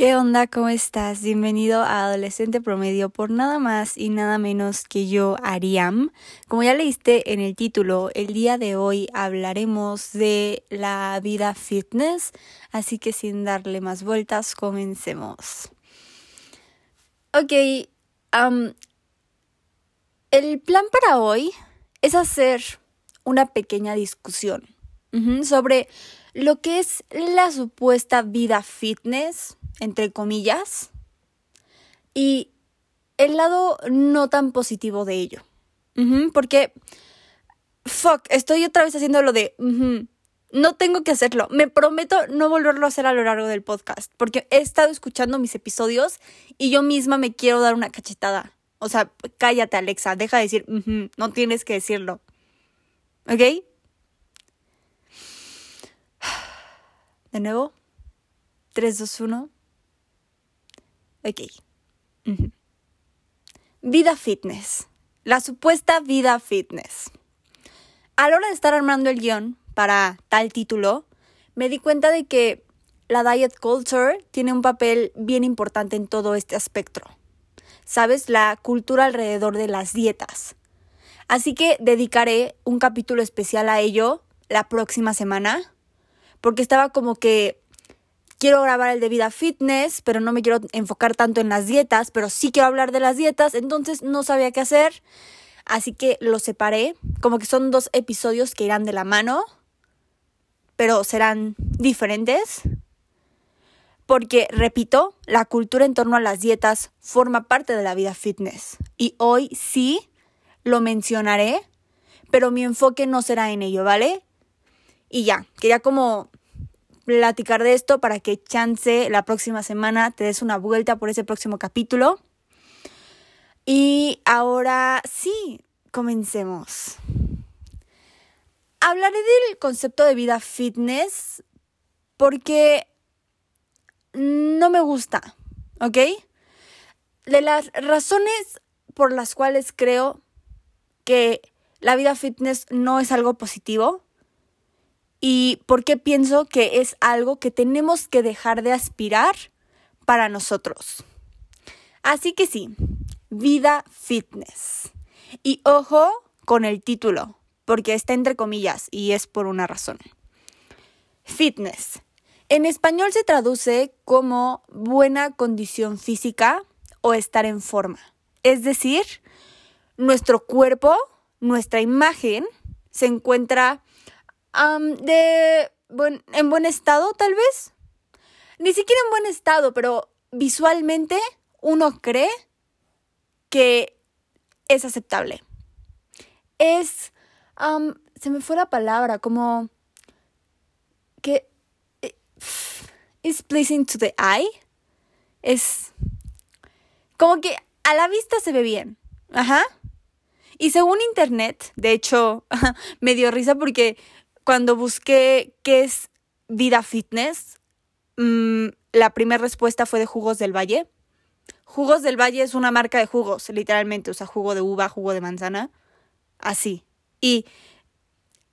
¿Qué onda? ¿Cómo estás? Bienvenido a Adolescente Promedio por nada más y nada menos que yo, Ariam. Como ya leíste en el título, el día de hoy hablaremos de la vida fitness, así que sin darle más vueltas, comencemos. Ok, el plan para hoy es hacer una pequeña discusión sobre lo que es la supuesta vida fitness entre comillas, y el lado no tan positivo de ello. porque, fuck, estoy otra vez haciendo lo de, no tengo que hacerlo. Me prometo no volverlo a hacer a lo largo del podcast, porque he estado escuchando mis episodios y yo misma me quiero dar una cachetada. O sea, cállate Alexa, deja de decir, no tienes que decirlo. ¿Ok? De nuevo. 3, 2, 1. Ok. Vida fitness. La supuesta vida fitness. A la hora de estar armando el guion para tal título, me di cuenta de que la diet culture tiene un papel bien importante en todo este espectro. ¿Sabes? La cultura alrededor de las dietas. Así que dedicaré un capítulo especial a ello la próxima semana, porque estaba como que quiero grabar el de vida fitness, pero no me quiero enfocar tanto en las dietas, pero sí quiero hablar de las dietas, entonces no sabía qué hacer. Así que lo separé, como que son dos episodios que irán de la mano, pero serán diferentes. Porque, repito, la cultura en torno a las dietas forma parte de la vida fitness. Y hoy sí lo mencionaré, pero mi enfoque no será en ello, ¿vale? Y ya, quería como platicar de esto para que chance la próxima semana te des una vuelta por ese próximo capítulo. Y ahora sí, comencemos. Hablaré del concepto de vida fitness porque no me gusta, ¿ok? De las razones por las cuales creo que la vida fitness no es algo positivo y por qué pienso que es algo que tenemos que dejar de aspirar para nosotros. Así que sí, vida fitness. Y ojo con el título, porque está entre comillas y es por una razón. Fitness. En español se traduce como buena condición física o estar en forma. Es decir, nuestro cuerpo, nuestra imagen, se encuentra de en buen estado, tal vez. Ni siquiera en buen estado, pero visualmente uno cree que es aceptable. Es, se me fue la palabra, como que es pleasing to the eye. Es como que a la vista se ve bien. Ajá. Y según internet, de hecho, me dio risa porque cuando busqué qué es vida fitness, mm, la primera respuesta fue de Jugos del Valle. Jugos del Valle es una marca de jugos, literalmente, o sea, jugo de uva, jugo de manzana, así. Y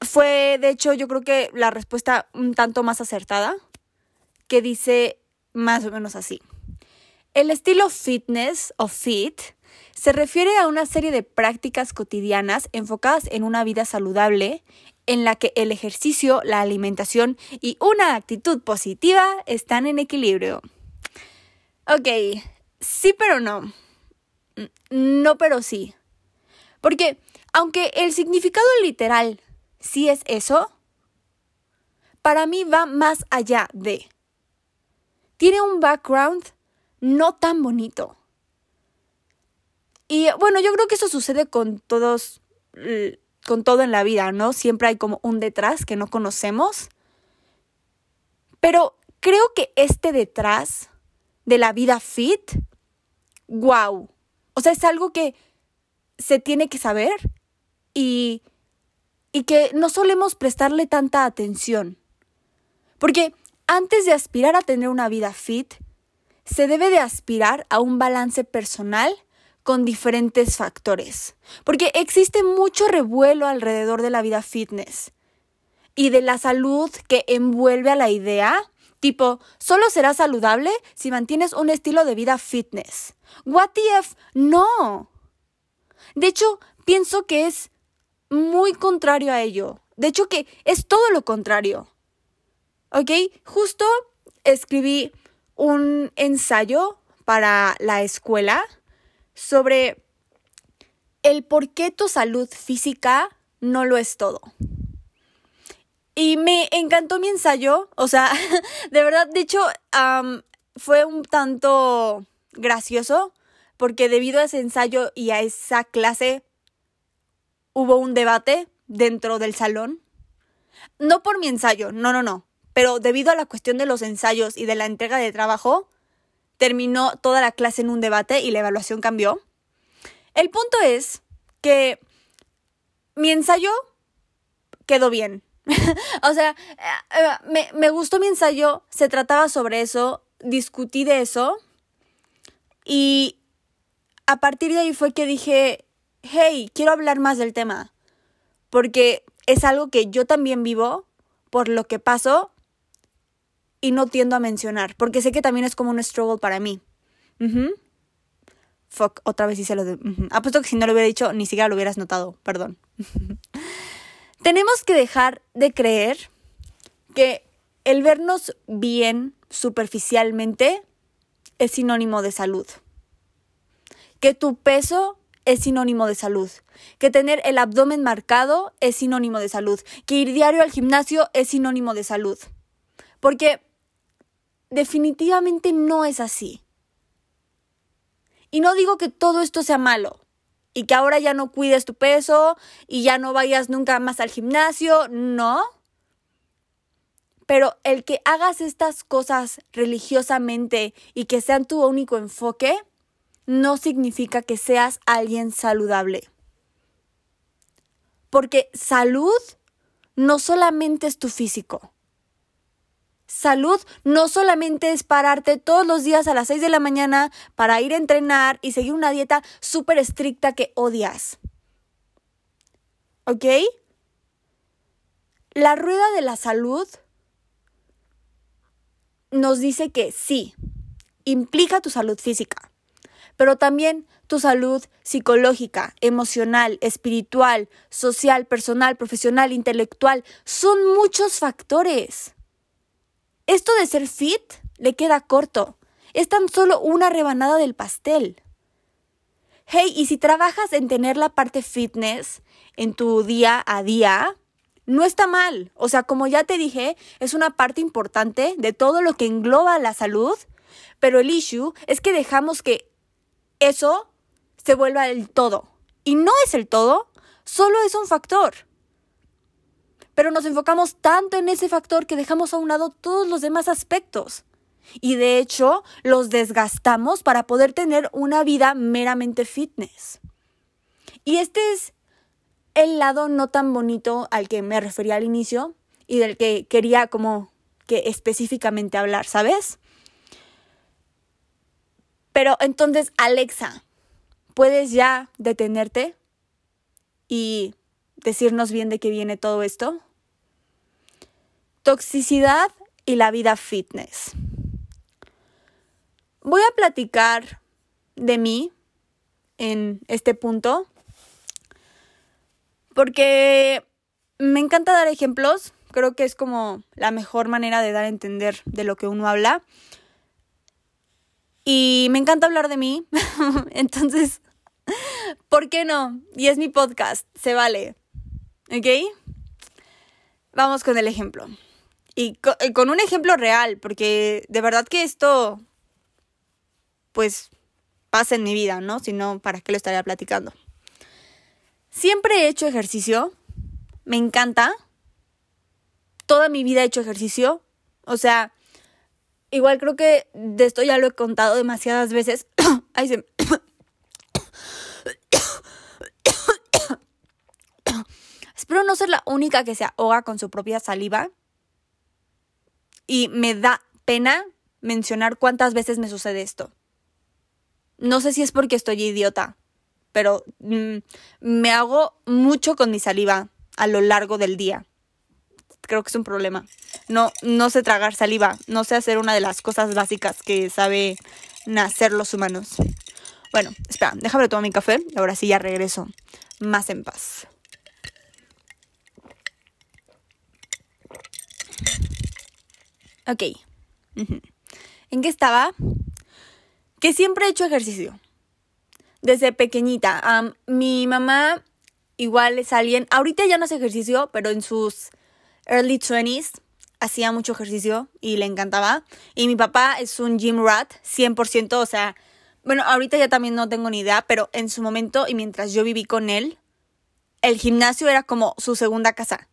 fue, de hecho, yo creo que la respuesta un tanto más acertada, que dice más o menos así. El estilo fitness o fit se refiere a una serie de prácticas cotidianas enfocadas en una vida saludable en la que el ejercicio, la alimentación y una actitud positiva están en equilibrio. Ok, sí pero no. No pero sí. Porque aunque el significado literal sí es eso, para mí va más allá de. Tiene un background no tan bonito. Y bueno, yo creo que eso sucede con todos con todo en la vida, ¿no? Siempre hay como un detrás que no conocemos. Pero creo que este detrás de la vida fit, wow. O sea, es algo que se tiene que saber y, y que no solemos prestarle tanta atención. Porque antes de aspirar a tener una vida fit, se debe de aspirar a un balance personal con diferentes factores, porque existe mucho revuelo alrededor de la vida fitness y de la salud que envuelve a la idea, Tipo, solo serás saludable si mantienes un estilo de vida fitness. What if? No. De hecho, pienso que es muy contrario a ello. De hecho, que es todo lo contrario. ¿Ok? Justo escribí un ensayo para la escuela sobre el por qué tu salud física no lo es todo. Y me encantó mi ensayo, o sea, de verdad, de hecho, fue un tanto gracioso porque debido a ese ensayo y a esa clase hubo un debate dentro del salón. No por mi ensayo, no, no, no, pero debido a la cuestión de los ensayos y de la entrega de trabajo, terminó toda la clase en un debate y la evaluación cambió. El punto es que mi ensayo quedó bien. o sea, eh, eh, me, me gustó mi ensayo, se trataba sobre eso, discutí de eso y a partir de ahí fue que dije, hey, quiero hablar más del tema, porque es algo que yo también vivo por lo que pasó y no tiendo a mencionar, porque sé que también es como un struggle para mí. Fuck, otra vez hice lo de... Apuesto que si no lo hubiera dicho, ni siquiera lo hubieras notado, perdón. Tenemos que dejar de creer que el vernos bien superficialmente es sinónimo de salud. Que tu peso es sinónimo de salud. Que tener el abdomen marcado es sinónimo de salud. Que ir diario al gimnasio es sinónimo de salud. Porque definitivamente no es así. Y no digo que todo esto sea malo y que ahora ya no cuides tu peso y ya no vayas nunca más al gimnasio, no. Pero el que hagas estas cosas religiosamente y que sean tu único enfoque, no significa que seas alguien saludable. Porque salud no solamente es tu físico. Salud no solamente es pararte todos los días a las 6 de la mañana para ir a entrenar y seguir una dieta súper estricta que odias. ¿Ok? La rueda de la salud nos dice que sí, implica tu salud física, pero también tu salud psicológica, emocional, espiritual, social, personal, profesional, intelectual. Son muchos factores. Esto de ser fit le queda corto. Es tan solo una rebanada del pastel. Hey, y si trabajas en tener la parte fitness en tu día a día, no está mal. O sea, como ya te dije, es una parte importante de todo lo que engloba la salud, pero el issue es que dejamos que eso se vuelva el todo. Y no es el todo, solo es un factor pero nos enfocamos tanto en ese factor que dejamos a un lado todos los demás aspectos. Y de hecho, los desgastamos para poder tener una vida meramente fitness. Y este es el lado no tan bonito al que me refería al inicio y del que quería como que específicamente hablar, ¿sabes? Pero entonces, Alexa, ¿puedes ya detenerte y decirnos bien de qué viene todo esto? Toxicidad y la vida fitness. Voy a platicar de mí en este punto porque me encanta dar ejemplos. Creo que es como la mejor manera de dar a entender de lo que uno habla. Y me encanta hablar de mí. Entonces, ¿por qué no? Y es mi podcast, se vale. ¿Ok? Vamos con el ejemplo. Y eh, con, un ejemplo real, porque de verdad que esto, pues, pasa en mi vida, ¿no? Si no, ¿para qué lo estaría platicando? Siempre he hecho ejercicio, me encanta. Toda mi vida he hecho ejercicio. O sea, igual creo que de esto ya lo he contado demasiadas veces. Ay, se... Espero no ser la única que se ahoga con su propia saliva y me da pena mencionar cuántas veces me sucede esto. No sé si es porque estoy idiota, pero mm, me hago mucho con mi saliva a lo largo del día. creo que es un problema. No, no sé tragar saliva, no sé hacer una de las cosas básicas que sabe nacer los humanos. Bueno, espera, déjame tomar mi café ahora sí ya regreso más en paz. Ok. ¿En qué estaba? Que siempre he hecho ejercicio. Desde pequeñita. mi mamá igual es alguien, ahorita ya no hace ejercicio, pero en sus early 20s hacía mucho ejercicio y le encantaba. Y mi papá es un gym rat, 100%, o sea, bueno, ahorita ya también no tengo ni idea, pero en su momento y mientras yo viví con él, el gimnasio era como su segunda casa.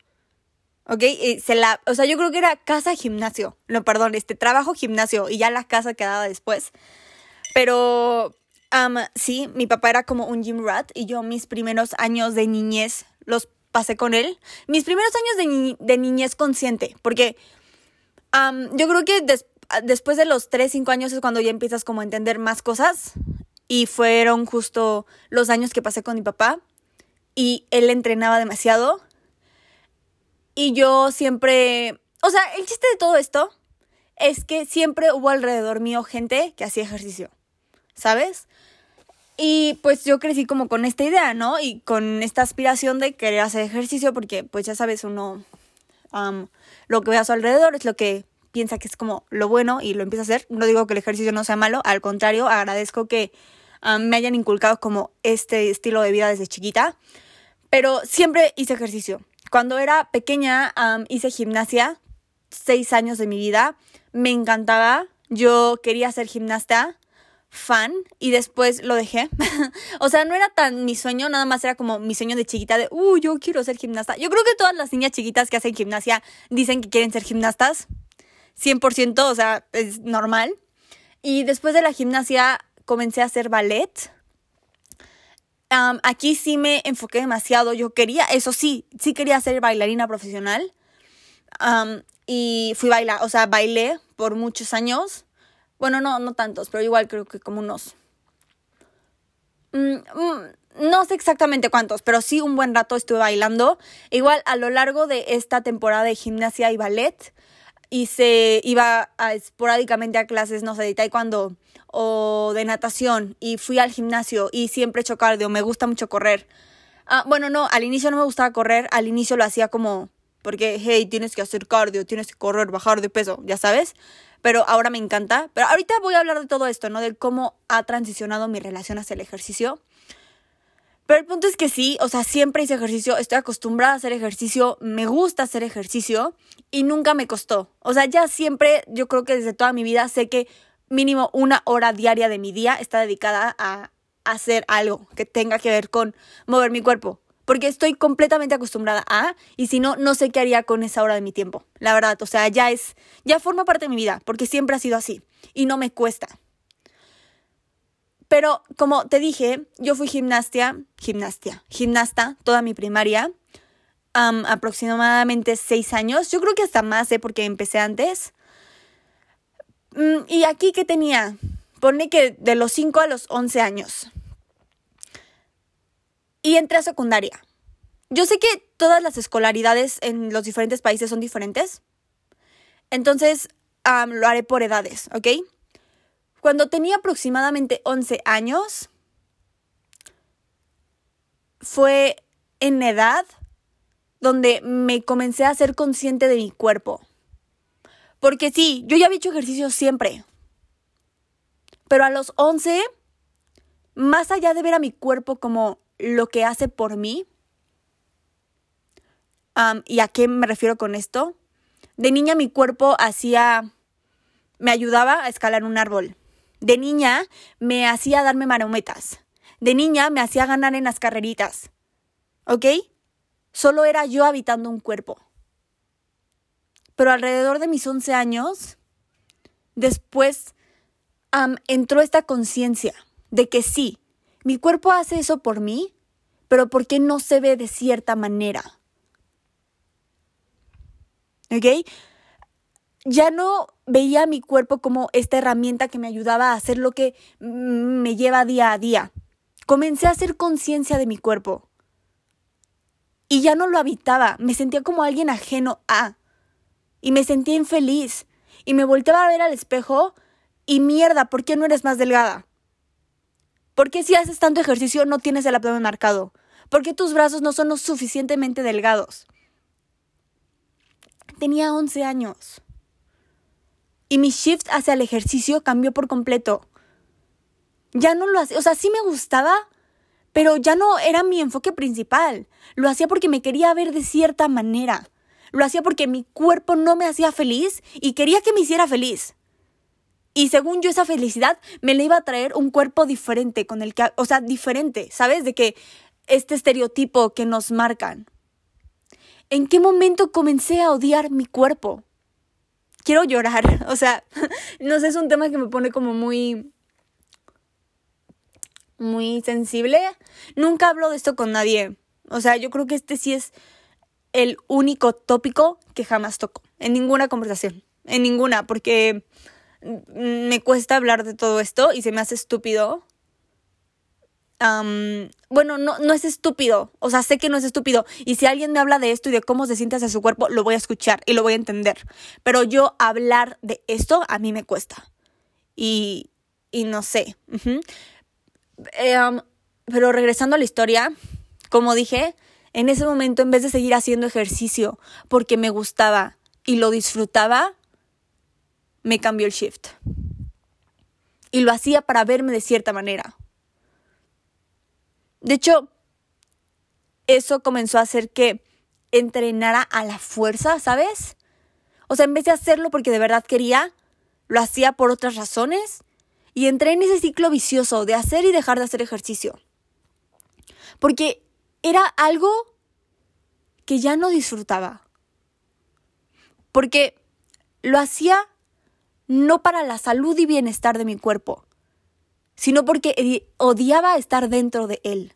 ¿Ok? Y se la, o sea, yo creo que era casa gimnasio. No, perdón, este trabajo gimnasio y ya la casa quedaba después. Pero sí, mi papá era como un gym rat y yo mis primeros años de niñez los pasé con él. Mis primeros años de, niñez consciente, porque yo creo que después de los 3, 5 años es cuando ya empiezas como a entender más cosas y fueron justo los años que pasé con mi papá y él entrenaba demasiado y yo siempre, o sea, el chiste de todo esto es que siempre hubo alrededor mío gente que hacía ejercicio, ¿sabes? Y pues yo crecí como con esta idea, ¿no? Y con esta aspiración de querer hacer ejercicio porque pues ya sabes, uno lo que ve a su alrededor es lo que piensa que es como lo bueno y lo empieza a hacer. No digo que el ejercicio no sea malo, al contrario, agradezco que me hayan inculcado como este estilo de vida desde chiquita. Pero siempre hice ejercicio. Cuando era pequeña hice gimnasia, seis años de mi vida. Me encantaba. Yo quería ser gimnasta fan y después lo dejé. o sea, no era tan mi sueño, nada más era como mi sueño de chiquita de, uh, yo quiero ser gimnasta. Yo creo que todas las niñas chiquitas que hacen gimnasia dicen que quieren ser gimnastas. 100%, o sea, es normal. Y después de la gimnasia comencé a hacer ballet. Aquí sí me enfoqué demasiado. Yo quería, eso sí, sí quería ser bailarina profesional. y fui bailar, o sea, bailé por muchos años. Bueno, no, no tantos, pero igual creo que como unos... Mm, mm, no sé exactamente cuántos, pero sí un buen rato estuve bailando. Igual a lo largo de esta temporada de gimnasia y ballet, se iba esporádicamente a clases, no sé, de taekwondo o de natación y fui al gimnasio y siempre he hecho cardio, me gusta mucho correr. Ah, bueno, no, al inicio no me gustaba correr, al inicio lo hacía como porque, hey, tienes que hacer cardio, tienes que correr, bajar de peso, ya sabes pero ahora me encanta. Pero ahorita voy a hablar de todo esto, ¿no? De cómo ha transicionado mi relación hacia el ejercicio. Pero el punto es que sí, o sea, siempre hice ejercicio, estoy acostumbrada a hacer ejercicio, me gusta hacer ejercicio y nunca me costó. O sea, ya siempre, yo creo que desde toda mi vida sé que mínimo una hora diaria de mi día está dedicada a hacer algo que tenga que ver con mover mi cuerpo porque estoy completamente acostumbrada a, y si no, no sé qué haría con esa hora de mi tiempo. La verdad, o sea, ya es, ya forma parte de mi vida, porque siempre ha sido así, y no me cuesta. Pero como te dije, yo fui gimnastia, gimnastia, gimnasta toda mi primaria, aproximadamente seis años, yo creo que hasta más, ¿eh? porque empecé antes. Mm, y aquí que tenía, pone que de los 5 a los 11 años y entré a secundaria. Yo sé que todas las escolaridades en los diferentes países son diferentes. Entonces, lo haré por edades, ¿ok? Cuando tenía aproximadamente 11 años, fue en edad donde me comencé a ser consciente de mi cuerpo. Porque sí, yo ya había hecho ejercicio siempre. Pero a los 11, más allá de ver a mi cuerpo como lo que hace por mí. ¿Y a qué me refiero con esto? De niña mi cuerpo hacía, me ayudaba a escalar un árbol. De niña me hacía darme marometas. De niña me hacía ganar en las carreritas. ¿Ok? Solo era yo habitando un cuerpo. Pero alrededor de mis 11 años, después entró esta conciencia de que sí, mi cuerpo hace eso por mí, pero ¿por qué no se ve de cierta manera? ¿Ok? Ya no veía mi cuerpo como esta herramienta que me ayudaba a hacer lo que me lleva día a día. Comencé a hacer conciencia de mi cuerpo. Y ya no lo habitaba, me sentía como alguien ajeno a. y me sentía infeliz y me volteaba a ver al espejo y mierda, ¿por qué no eres más delgada? ¿Por qué si haces tanto ejercicio no tienes el abdomen marcado? ¿Por qué tus brazos no son lo suficientemente delgados? Tenía 11 años. Y mi shift hacia el ejercicio cambió por completo. Ya no lo hacía, o sea, sí me gustaba, pero ya no era mi enfoque principal. Lo hacía porque me quería ver de cierta manera. Lo hacía porque mi cuerpo no me hacía feliz y quería que me hiciera feliz. Y según yo esa felicidad me le iba a traer un cuerpo diferente con el que, o sea, diferente, ¿sabes? De que este estereotipo que nos marcan. ¿En qué momento comencé a odiar mi cuerpo? Quiero llorar, o sea, no sé, es un tema que me pone como muy muy sensible. Nunca hablo de esto con nadie. O sea, yo creo que este sí es el único tópico que jamás toco. En ninguna conversación. En ninguna, porque me cuesta hablar de todo esto y se me hace estúpido. bueno, no, no es estúpido. O sea, sé que no es estúpido. Y si alguien me habla de esto y de cómo se siente hacia su cuerpo, lo voy a escuchar y lo voy a entender. Pero yo hablar de esto a mí me cuesta. Y, y no sé. Em, pero regresando a la historia, como dije, en ese momento en vez de seguir haciendo ejercicio porque me gustaba y lo disfrutaba, me cambió el shift. Y lo hacía para verme de cierta manera. De hecho, eso comenzó a hacer que entrenara a la fuerza, ¿sabes? O sea, en vez de hacerlo porque de verdad quería, lo hacía por otras razones y entré en ese ciclo vicioso de hacer y dejar de hacer ejercicio. Porque era algo que ya no disfrutaba. Porque lo hacía no para la salud y bienestar de mi cuerpo, sino porque odiaba estar dentro de él.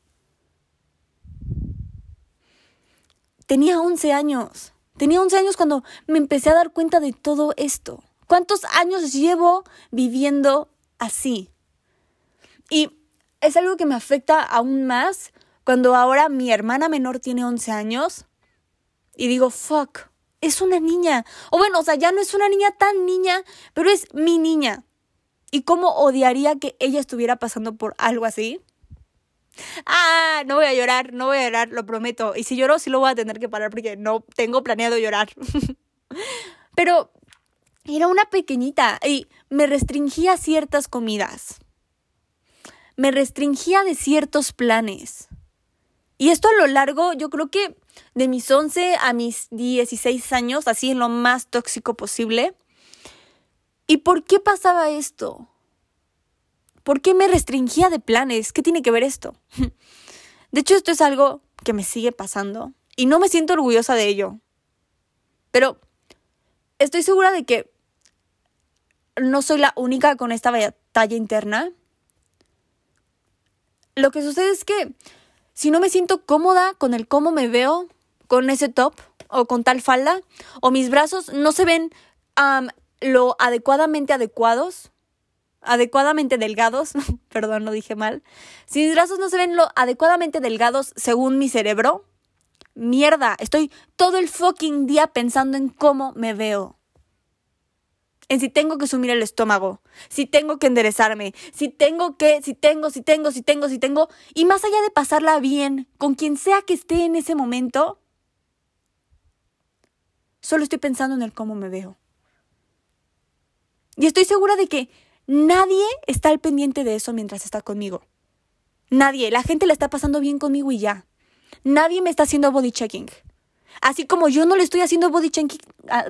Tenía 11 años. Tenía 11 años cuando me empecé a dar cuenta de todo esto. ¿Cuántos años llevo viviendo así. Y es algo que me afecta aún más cuando ahora mi hermana menor tiene 11 años y digo, fuck, es una niña. O bueno, o sea, ya no es una niña tan niña, pero es mi niña. ¿Y cómo odiaría que ella estuviera pasando por algo así? Ah, no voy a llorar, no voy a llorar, lo prometo. Y si lloro, sí lo voy a tener que parar porque no tengo planeado llorar. pero era una pequeñita y me restringía ciertas comidas. Me restringía de ciertos planes. Y esto a lo largo, yo creo que de mis 11 a mis 16 años, así en lo más tóxico posible. ¿Y por qué pasaba esto? ¿Por qué me restringía de planes? ¿Qué tiene que ver esto? De hecho, esto es algo que me sigue pasando y no me siento orgullosa de ello. Pero estoy segura de que no soy la única con esta batalla interna. Lo que sucede es que si no me siento cómoda con el cómo me veo, con ese top o con tal falda, o mis brazos no se ven lo adecuadamente adecuados, adecuadamente delgados, perdón, lo dije mal, si mis brazos no se ven lo adecuadamente delgados según mi cerebro, mierda, estoy todo el fucking día pensando en cómo me veo en si tengo que sumir el estómago, si tengo que enderezarme, si tengo que, si tengo, si tengo, si tengo, si tengo, y más allá de pasarla bien con quien sea que esté en ese momento, solo estoy pensando en el cómo me veo. Y estoy segura de que nadie está al pendiente de eso mientras está conmigo. Nadie, la gente le está pasando bien conmigo y ya. Nadie me está haciendo body checking. Así como yo no le estoy haciendo body checking, ah,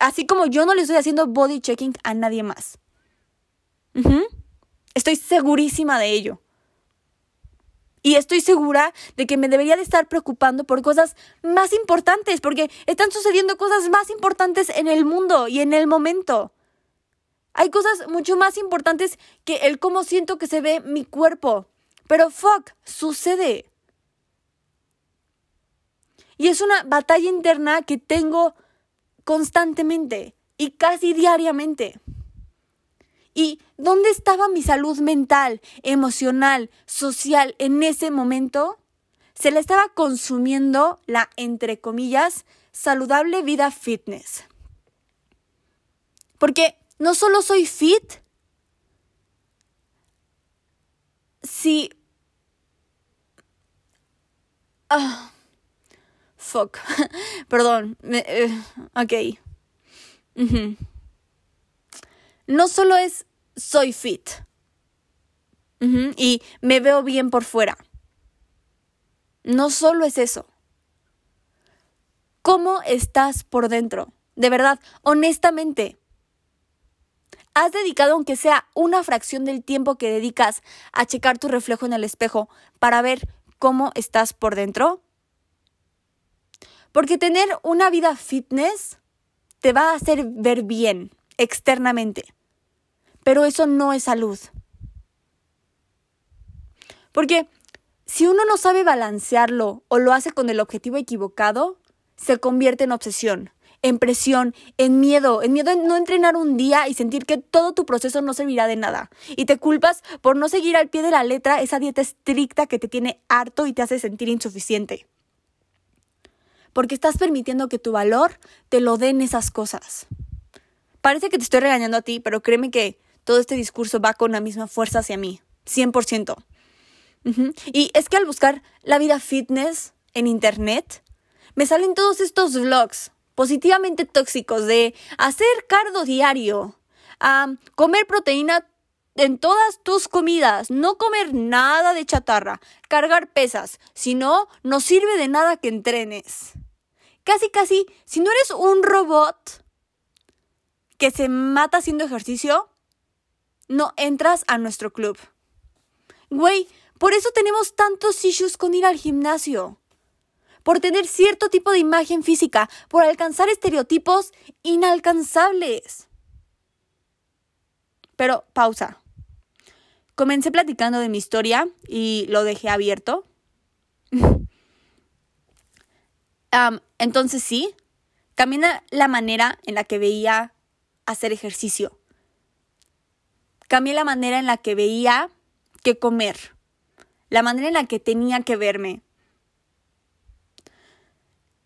Así como yo no le estoy haciendo body checking a nadie más. Estoy segurísima de ello. Y estoy segura de que me debería de estar preocupando por cosas más importantes, porque están sucediendo cosas más importantes en el mundo y en el momento. Hay cosas mucho más importantes que el cómo siento que se ve mi cuerpo. Pero fuck, sucede. Y es una batalla interna que tengo constantemente y casi diariamente. ¿Y dónde estaba mi salud mental, emocional, social en ese momento? Se le estaba consumiendo la, entre comillas, saludable vida fitness. Porque no solo soy fit, si... Ah, fuck. Perdón. Eh, ok. No solo es soy fit. y me veo bien por fuera. No solo es eso. ¿Cómo estás por dentro? De verdad, honestamente. ¿Has dedicado aunque sea una fracción del tiempo que dedicas a checar tu reflejo en el espejo para ver cómo estás por dentro? Porque tener una vida fitness te va a hacer ver bien externamente, pero eso no es salud. Porque si uno no sabe balancearlo o lo hace con el objetivo equivocado, se convierte en obsesión, en presión, en miedo, en miedo en no entrenar un día y sentir que todo tu proceso no servirá de nada. Y te culpas por no seguir al pie de la letra esa dieta estricta que te tiene harto y te hace sentir insuficiente. Porque estás permitiendo que tu valor te lo den esas cosas. Parece que te estoy regañando a ti, pero créeme que todo este discurso va con la misma fuerza hacia mí, 100%. Y es que al buscar la vida fitness en internet, me salen todos estos vlogs positivamente tóxicos de hacer cardo diario, a comer proteína en todas tus comidas, no comer nada de chatarra, cargar pesas, si no, no sirve de nada que entrenes. Casi, casi, si no eres un robot que se mata haciendo ejercicio, no entras a nuestro club. Güey, por eso tenemos tantos issues con ir al gimnasio. Por tener cierto tipo de imagen física, por alcanzar estereotipos inalcanzables. Pero pausa. Comencé platicando de mi historia y lo dejé abierto. entonces sí, cambié la manera en la que veía hacer ejercicio. Cambié la manera en la que veía que comer la manera en la que tenía que verme.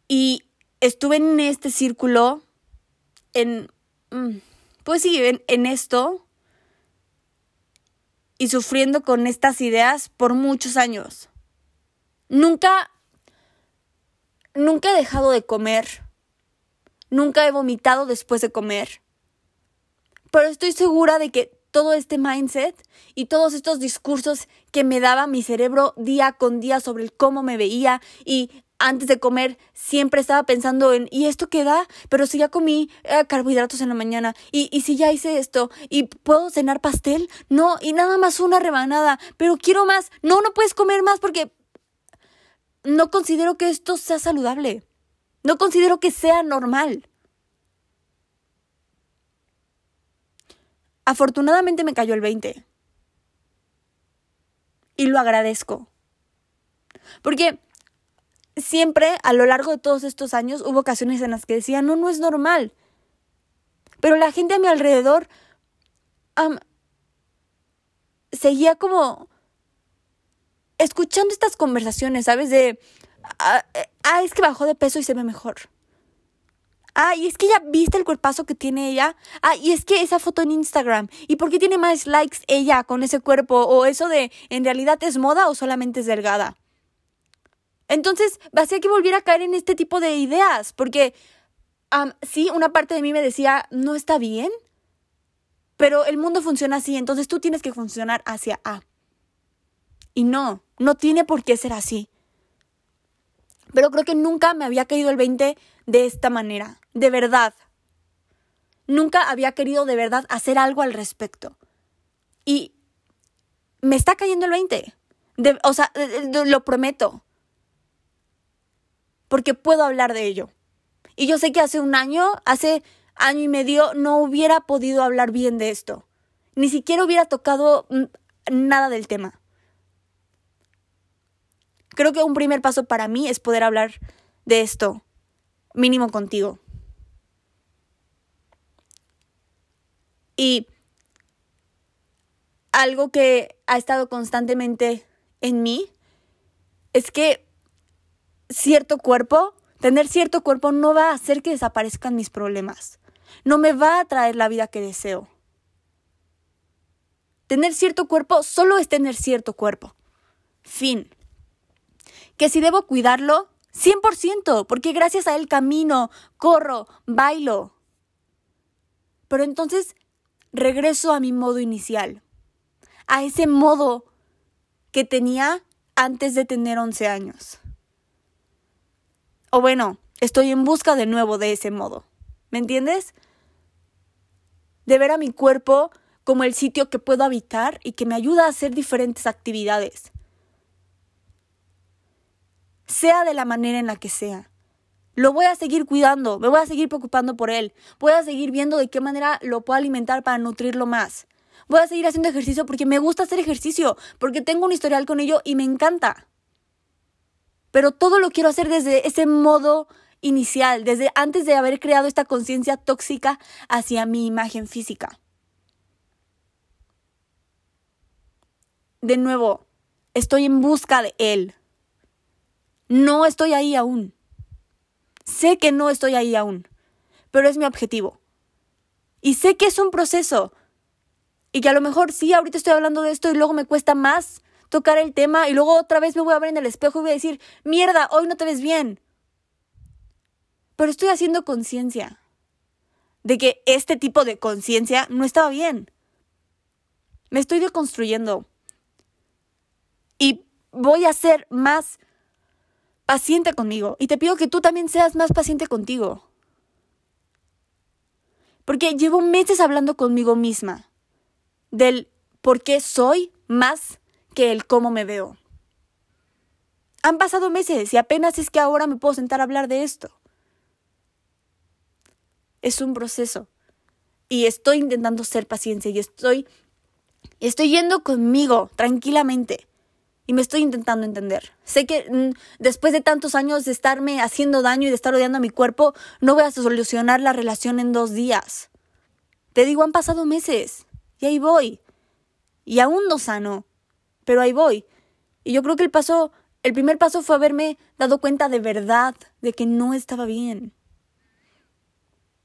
Y estuve en este círculo, en, mm, pues sí, en, esto, y sufriendo con estas ideas por muchos años. Nunca, nunca he dejado de comer, nunca he vomitado después de comer, pero estoy segura de que todo este mindset y todos estos discursos que me daba mi cerebro día con día sobre cómo me veía y antes de comer siempre estaba pensando en, ¿y esto qué da? Pero si ya comí eh, carbohidratos en la mañana, y, y si ya hice esto, ¿y puedo cenar pastel? No, y nada más una rebanada, pero quiero más. No, no puedes comer más porque no considero que esto sea saludable. No considero que sea normal. Afortunadamente me cayó el 20. Y lo agradezco. Porque siempre a lo largo de todos estos años hubo ocasiones en las que decía, no, no es normal. Pero la gente a mi alrededor seguía como escuchando estas conversaciones, ¿sabes? De, ah, eh, ah, es que bajó de peso y se ve mejor. Ah, y es que ya viste el cuerpazo que tiene ella. Ah, y es que esa foto en Instagram. ¿Y por qué tiene más likes ella con ese cuerpo? O eso de, ¿en realidad es moda o solamente es delgada? Entonces, hacía que volviera a caer en este tipo de ideas. Porque, sí, una parte de mí me decía, no está bien. Pero el mundo funciona así, entonces tú tienes que funcionar hacia A. Y no, no tiene por qué ser así. Pero creo que nunca me había caído el 20 de esta manera, de verdad. Nunca había querido de verdad hacer algo al respecto. Y me está cayendo el 20. o sea, lo prometo. Porque puedo hablar de ello. Y yo sé que hace un año, hace año y medio, no hubiera podido hablar bien de esto. Ni siquiera hubiera tocado mm, nada del tema. Creo que un primer paso para mí es poder hablar de esto mínimo contigo. Y algo que ha estado constantemente en mí es que cierto cuerpo Tener cierto cuerpo no va a hacer que desaparezcan mis problemas. No me va a traer la vida que deseo. Tener cierto cuerpo solo es tener cierto cuerpo. Fin. Que si debo cuidarlo, 100%, porque gracias a él camino, corro, bailo. Pero entonces regreso a mi modo inicial, a ese modo que tenía antes de tener 11 años. O bueno, estoy en busca de nuevo de ese modo. ¿Me entiendes? De ver a mi cuerpo como el sitio que puedo habitar y que me ayuda a hacer diferentes actividades. Sea de la manera en la que sea. Lo voy a seguir cuidando, me voy a seguir preocupando por él, voy a seguir viendo de qué manera lo puedo alimentar para nutrirlo más. Voy a seguir haciendo ejercicio porque me gusta hacer ejercicio, porque tengo un historial con ello y me encanta pero todo lo quiero hacer desde ese modo inicial, desde antes de haber creado esta conciencia tóxica hacia mi imagen física. De nuevo, estoy en busca de Él. No estoy ahí aún. Sé que no estoy ahí aún, pero es mi objetivo. Y sé que es un proceso. Y que a lo mejor sí, ahorita estoy hablando de esto y luego me cuesta más tocar el tema y luego otra vez me voy a ver en el espejo y voy a decir, mierda, hoy no te ves bien. Pero estoy haciendo conciencia de que este tipo de conciencia no estaba bien. Me estoy deconstruyendo. Y voy a ser más paciente conmigo. Y te pido que tú también seas más paciente contigo. Porque llevo meses hablando conmigo misma del por qué soy más que el cómo me veo. Han pasado meses y apenas es que ahora me puedo sentar a hablar de esto. Es un proceso. Y estoy intentando ser paciente y estoy estoy yendo conmigo tranquilamente y me estoy intentando entender. Sé que mm, después de tantos años de estarme haciendo daño y de estar odiando a mi cuerpo, no voy a solucionar la relación en dos días. Te digo, han pasado meses y ahí voy. Y aún no sano pero ahí voy. Y yo creo que el paso, el primer paso fue haberme dado cuenta de verdad de que no estaba bien.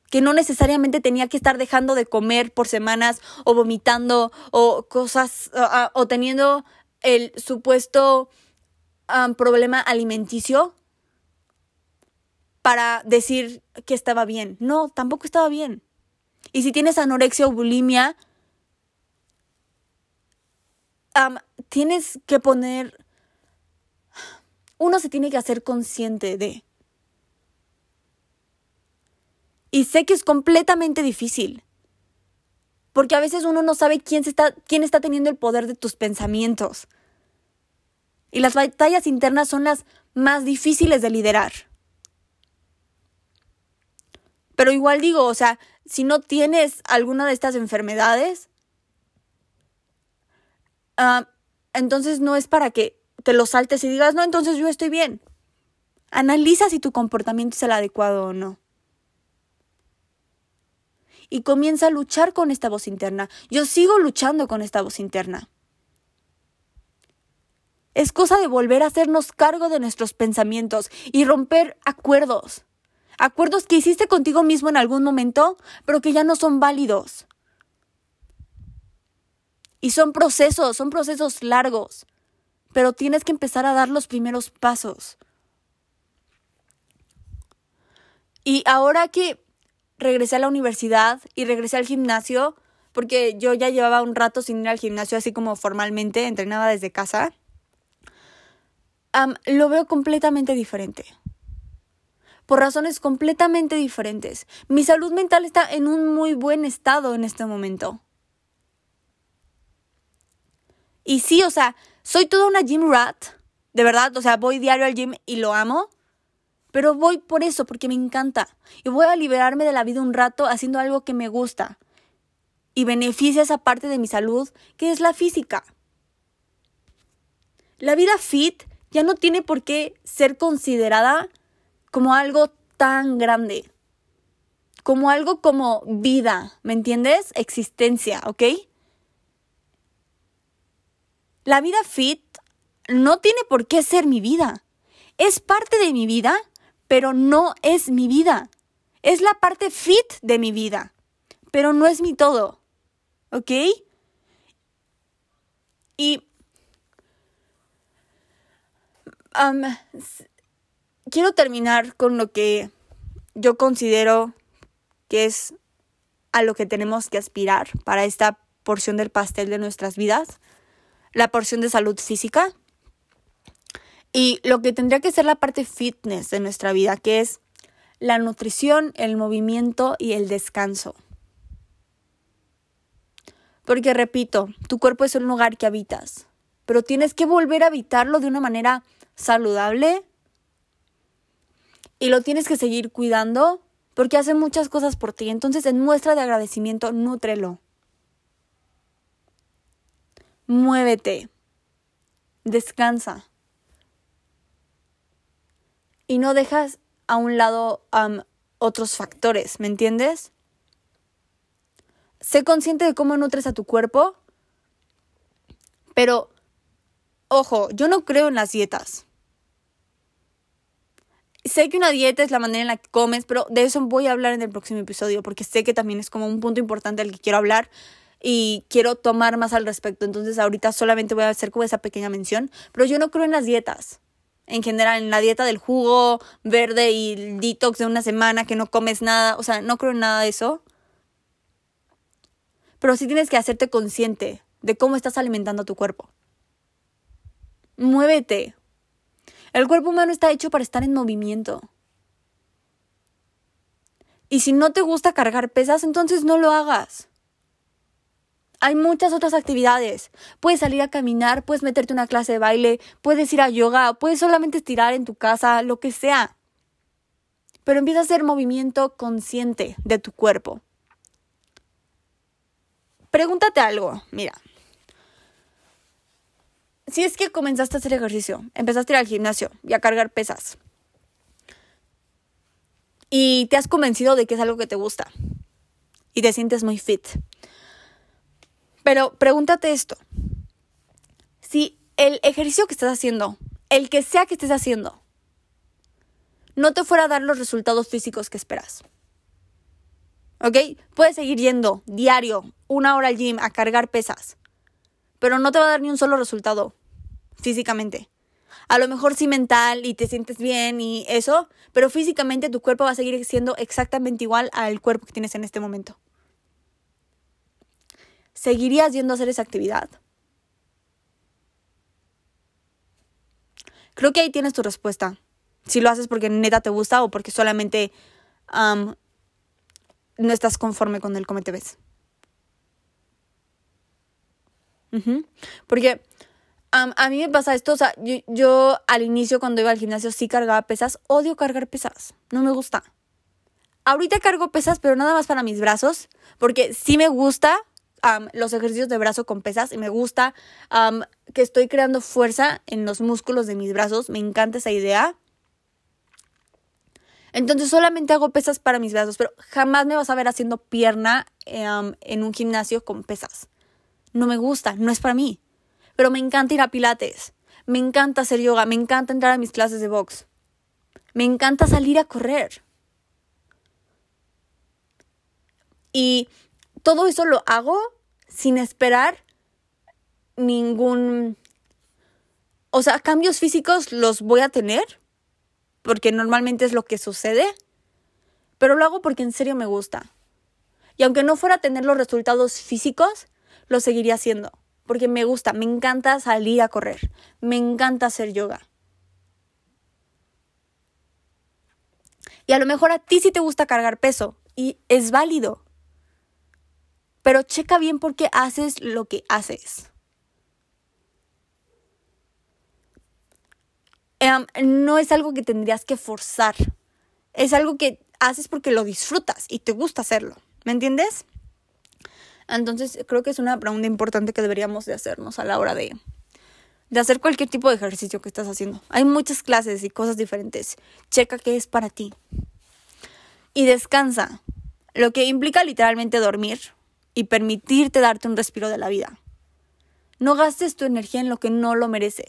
Que no necesariamente tenía que estar dejando de comer por semanas o vomitando o cosas o, teniendo el supuesto problema alimenticio para decir que estaba bien. No, tampoco estaba bien. Y si tienes anorexia o bulimia, tienes que poner, uno se tiene que hacer consciente de. Y sé que es completamente difícil. Porque a veces uno no sabe quién, está, quién está teniendo el poder de tus pensamientos. Y las batallas internas son las más difíciles de liderar. Pero igual digo, o sea, si no tienes alguna de estas enfermedades, ah, entonces no es para que te lo saltes y digas, no, entonces yo estoy bien. Analiza si tu comportamiento es el adecuado o no. Y comienza a luchar con esta voz interna. Yo sigo luchando con esta voz interna. Es cosa de volver a hacernos cargo de nuestros pensamientos y romper acuerdos. Acuerdos que hiciste contigo mismo en algún momento, pero que ya no son válidos. Y son procesos, son procesos largos, pero tienes que empezar a dar los primeros pasos. Y ahora que regresé a la universidad y regresé al gimnasio, porque yo ya llevaba un rato sin ir al gimnasio así como formalmente, entrenaba desde casa, lo veo completamente diferente. Por razones completamente diferentes. Mi salud mental está en un muy buen estado en este momento. Y sí, o sea, soy toda una gym rat, de verdad, o sea, voy diario al gym y lo amo, pero voy por eso, porque me encanta. Y voy a liberarme de la vida un rato haciendo algo que me gusta y beneficia esa parte de mi salud, que es la física. La vida fit ya no tiene por qué ser considerada como algo tan grande, como algo como vida, ¿me entiendes? Existencia, ¿ok? La vida fit no tiene por qué ser mi vida. Es parte de mi vida, pero no es mi vida. Es la parte fit de mi vida, pero no es mi todo. ¿Ok? Y quiero terminar con lo que yo considero que es a lo que tenemos que aspirar para esta porción del pastel de nuestras vidas, la porción de salud física y lo que tendría que ser la parte fitness de nuestra vida, que es la nutrición, el movimiento y el descanso. Porque repito, tu cuerpo es un lugar que habitas, pero tienes que volver a habitarlo de una manera saludable y lo tienes que seguir cuidando porque hace muchas cosas por ti. Entonces, en muestra de agradecimiento, nútrelo. Muévete. Descansa. Y no dejas a un lado otros factores, ¿me entiendes? Sé consciente de cómo nutres a tu cuerpo, pero, ojo, yo no creo en las dietas. Sé que una dieta es la manera en la que comes, pero de eso voy a hablar en el próximo episodio, porque sé que también es como un punto importante al que quiero hablar y quiero tomar más al respecto. Entonces ahorita solamente voy a hacer como esa pequeña mención, pero yo no creo en las dietas. En general, en la dieta del jugo verde y el detox de una semana que no comes nada, o sea, no creo en nada de eso. Pero sí tienes que hacerte consciente de cómo estás alimentando a tu cuerpo. Muévete, el cuerpo humano está hecho para estar en movimiento. Y si no te gusta cargar pesas, entonces no lo hagas. Hay muchas otras actividades. Puedes salir a caminar, puedes meterte una clase de baile, puedes ir a yoga, puedes solamente estirar en tu casa, lo que sea. Pero empieza a hacer movimiento consciente de tu cuerpo. Pregúntate algo, mira si es que comenzaste a hacer ejercicio, empezaste a ir al gimnasio y a cargar pesas, y te has convencido de que es algo que te gusta y te sientes muy fit. Pero pregúntate esto. Si el ejercicio que estás haciendo, el que sea que estés haciendo, no te fuera a dar los resultados físicos que esperas. ¿Ok? Puedes seguir yendo diario, una hora al gym a cargar pesas, pero no te va a dar ni un solo resultado físicamente. A lo mejor sí mental y te sientes bien y eso, pero físicamente tu cuerpo va a seguir siendo exactamente igual al cuerpo que tienes en este momento. ¿Seguirías yendo a hacer esa actividad? Creo que ahí tienes tu respuesta. Si lo haces porque neta te gusta o porque solamente no estás conforme con el cómo te ves. Porque a mí me pasa esto, o sea, yo, al inicio cuando iba al gimnasio sí cargaba pesas, odio cargar pesas, no me gusta. Ahorita cargo pesas, pero nada más para mis brazos, porque sí me gusta los ejercicios de brazo con pesas y me gusta que estoy creando fuerza en los músculos de mis brazos, me encanta esa idea. Entonces solamente hago pesas para mis brazos, pero jamás me vas a ver haciendo pierna en un gimnasio con pesas. No me gusta, no es para mí pero me encanta ir a pilates, me encanta hacer yoga, me encanta entrar a mis clases de box, me encanta salir a correr. Y todo eso lo hago sin esperar ningún... O sea, cambios físicos los voy a tener, porque normalmente es lo que sucede, pero lo hago porque en serio me gusta. Y aunque no fuera a tener los resultados físicos, lo seguiría haciendo porque me gusta, me encanta salir a correr, me encanta hacer yoga. Y a lo mejor a ti sí te gusta cargar peso y es válido. Pero checa bien por qué haces lo que haces. No es algo que tendrías que forzar. Es algo que haces porque lo disfrutas y te gusta hacerlo. ¿Me entiendes? Entonces creo que es una pregunta importante que deberíamos de hacernos a la hora de, de hacer cualquier tipo de ejercicio que estás haciendo. Hay muchas clases y cosas diferentes. Checa qué es para ti. Y descansa, lo que implica literalmente dormir y permitirte darte un respiro de la vida. No gastes tu energía en lo que no lo merece,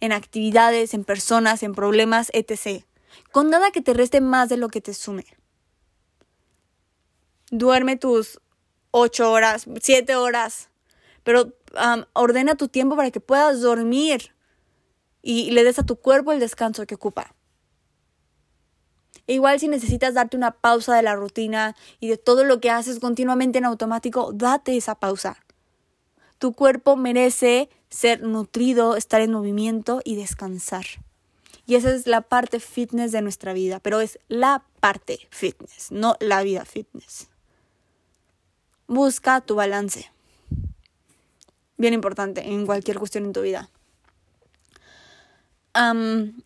en actividades, en personas, en problemas, etc. con nada que te reste más de lo que te sume. Duerme tus ocho horas, siete horas, pero ordena tu tiempo para que puedas dormir y le des a tu cuerpo el descanso que ocupa. Igual si necesitas darte una pausa de la rutina y de todo lo que haces continuamente en automático, date esa pausa. Tu cuerpo merece ser nutrido, estar en movimiento y descansar. Y esa es la parte fitness de nuestra vida, pero es la parte fitness, no la vida fitness. Busca tu balance. Bien importante en cualquier cuestión en tu vida.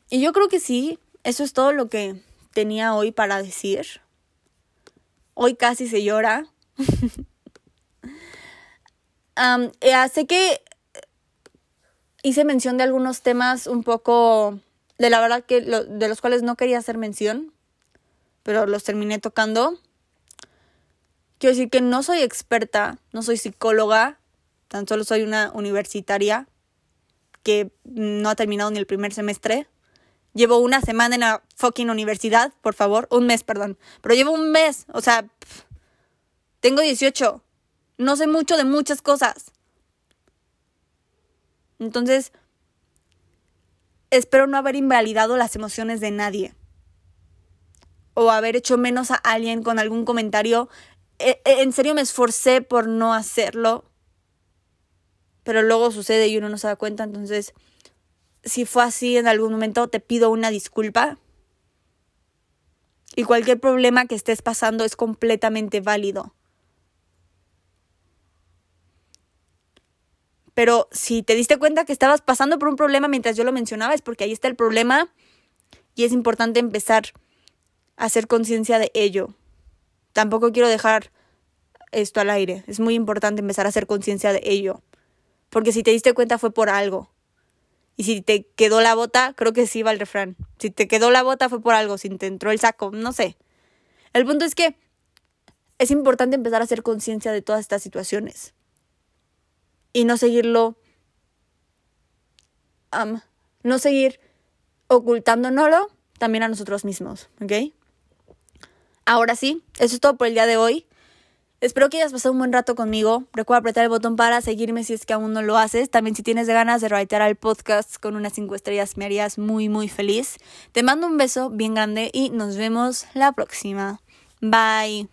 y yo creo que sí, eso es todo lo que tenía hoy para decir. Hoy casi se llora. um, sé que hice mención de algunos temas un poco, de la verdad que de los cuales no quería hacer mención, pero los terminé tocando. Quiero decir que no soy experta, no soy psicóloga, tan solo soy una universitaria que no ha terminado ni el primer semestre. Llevo una semana en la fucking universidad, por favor, un mes, perdón, pero llevo un mes, o sea, tengo 18, no sé mucho de muchas cosas. Entonces, espero no haber invalidado las emociones de nadie. O haber hecho menos a alguien con algún comentario. E, e, en serio me esforcé por no hacerlo, pero luego sucede y uno no se da cuenta, entonces si fue así en algún momento te pido una disculpa. Y cualquier problema que estés pasando es completamente válido. Pero si te diste cuenta que estabas pasando por un problema mientras yo lo mencionaba, es porque ahí está el problema y es importante empezar a hacer conciencia de ello tampoco quiero dejar esto al aire. Es muy importante empezar a hacer conciencia de ello. Porque si te diste cuenta fue por algo. Y si te quedó la bota, creo que sí va el refrán. Si te quedó la bota fue por algo, si te entró el saco, no sé. El punto es que es importante empezar a hacer conciencia de todas estas situaciones. Y no seguirlo. no seguir ocultándonoslo también a nosotros mismos, ¿ok? Ahora sí, eso es todo por el día de hoy. Espero que hayas pasado un buen rato conmigo. Recuerda apretar el botón para seguirme si es que aún no lo haces. También si tienes ganas de reiterar al podcast con unas 5 estrellas me harías muy muy feliz. Te mando un beso bien grande y nos vemos la próxima. Bye.